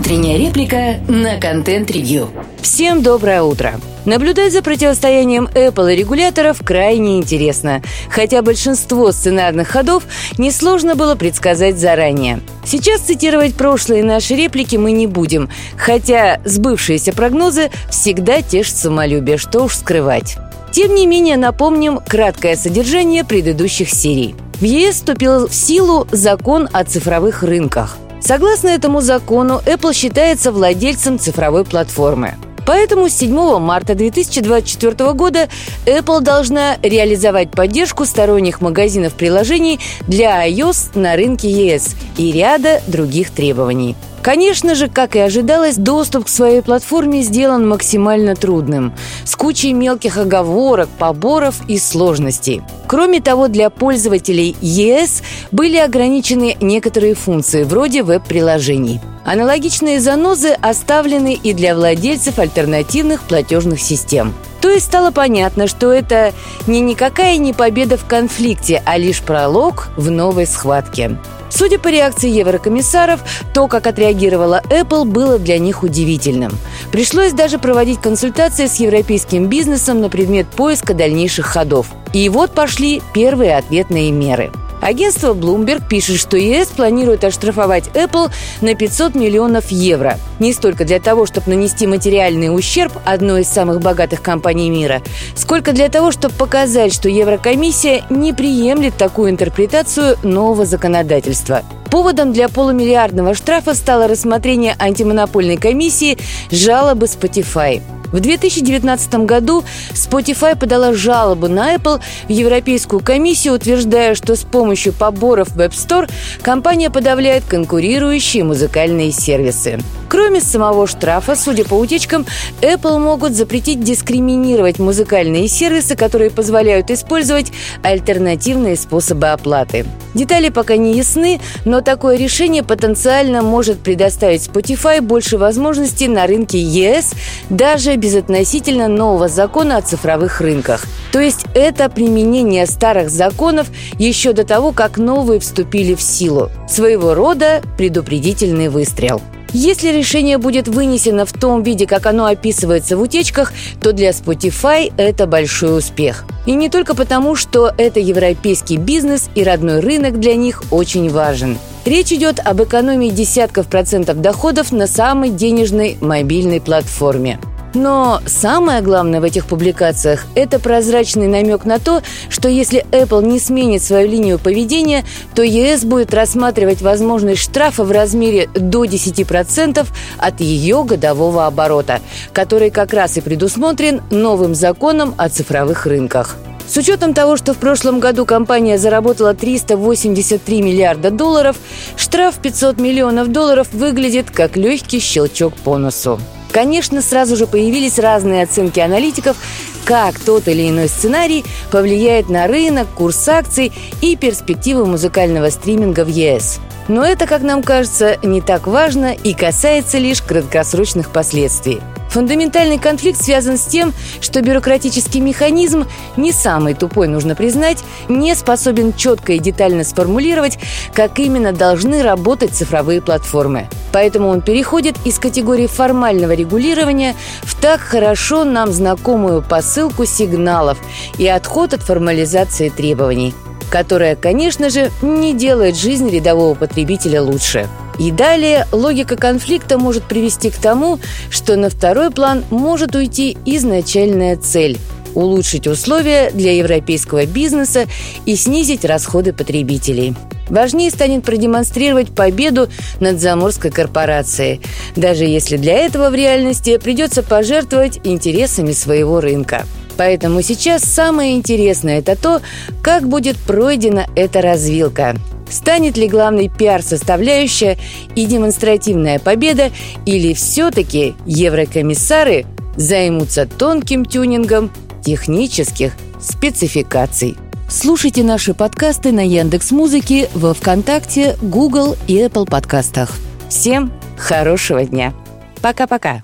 Утренняя реплика на контент-ревью. Всем доброе утро. Наблюдать за противостоянием Apple и регуляторов крайне интересно, хотя большинство сценарных ходов несложно было предсказать заранее. Сейчас цитировать прошлые наши реплики мы не будем, хотя сбывшиеся прогнозы всегда тешат самолюбие, что уж скрывать. Тем не менее, напомним краткое содержание предыдущих серий. В ЕС вступил в силу закон о цифровых рынках. Согласно этому закону, Apple считается владельцем цифровой платформы. Поэтому с 7 марта 2024 года Apple должна реализовать поддержку сторонних магазинов приложений для iOS на рынке ЕС и ряда других требований. Конечно же, как и ожидалось, доступ к своей платформе сделан максимально трудным, с кучей мелких оговорок, поборов и сложностей. Кроме того, для пользователей ЕС были ограничены некоторые функции, вроде веб-приложений. Аналогичные занозы оставлены и для владельцев альтернативных платежных систем. То есть стало понятно, что это не никакая не победа в конфликте, а лишь пролог в новой схватке. Судя по реакции еврокомиссаров, то, как отреагировала Apple, было для них удивительным. Пришлось даже проводить консультации с европейским бизнесом на предмет поиска дальнейших ходов. И вот пошли первые ответные меры – Агентство Bloomberg пишет, что ЕС планирует оштрафовать Apple на 500 миллионов евро. Не столько для того, чтобы нанести материальный ущерб одной из самых богатых компаний мира, сколько для того, чтобы показать, что Еврокомиссия не приемлет такую интерпретацию нового законодательства. Поводом для полумиллиардного штрафа стало рассмотрение антимонопольной комиссии жалобы Spotify. В 2019 году Spotify подала жалобу на Apple в Европейскую комиссию, утверждая, что с помощью поборов в App Store компания подавляет конкурирующие музыкальные сервисы. Кроме самого штрафа, судя по утечкам, Apple могут запретить дискриминировать музыкальные сервисы, которые позволяют использовать альтернативные способы оплаты. Детали пока не ясны, но такое решение потенциально может предоставить Spotify больше возможностей на рынке ЕС даже без относительно нового закона о цифровых рынках. То есть это применение старых законов еще до того, как новые вступили в силу. Своего рода предупредительный выстрел. Если решение будет вынесено в том виде, как оно описывается в утечках, то для Spotify это большой успех. И не только потому, что это европейский бизнес и родной рынок для них очень важен. Речь идет об экономии десятков процентов доходов на самой денежной мобильной платформе. Но самое главное в этих публикациях – это прозрачный намек на то, что если Apple не сменит свою линию поведения, то ЕС будет рассматривать возможность штрафа в размере до 10% от ее годового оборота, который как раз и предусмотрен новым законом о цифровых рынках. С учетом того, что в прошлом году компания заработала 383 миллиарда долларов, штраф 500 миллионов долларов выглядит как легкий щелчок по носу. Конечно, сразу же появились разные оценки аналитиков, как тот или иной сценарий повлияет на рынок, курс акций и перспективы музыкального стриминга в ЕС. Но это, как нам кажется, не так важно и касается лишь краткосрочных последствий. Фундаментальный конфликт связан с тем, что бюрократический механизм, не самый тупой, нужно признать, не способен четко и детально сформулировать, как именно должны работать цифровые платформы. Поэтому он переходит из категории формального регулирования в так хорошо нам знакомую посылку сигналов и отход от формализации требований которая, конечно же, не делает жизнь рядового потребителя лучше. И далее логика конфликта может привести к тому, что на второй план может уйти изначальная цель – улучшить условия для европейского бизнеса и снизить расходы потребителей. Важнее станет продемонстрировать победу над заморской корпорацией, даже если для этого в реальности придется пожертвовать интересами своего рынка. Поэтому сейчас самое интересное – это то, как будет пройдена эта развилка – Станет ли главной пиар-составляющая и демонстративная победа, или все-таки еврокомиссары займутся тонким тюнингом технических спецификаций? Слушайте наши подкасты на Яндекс Музыке, во ВКонтакте, Google и Apple подкастах. Всем хорошего дня! Пока-пока!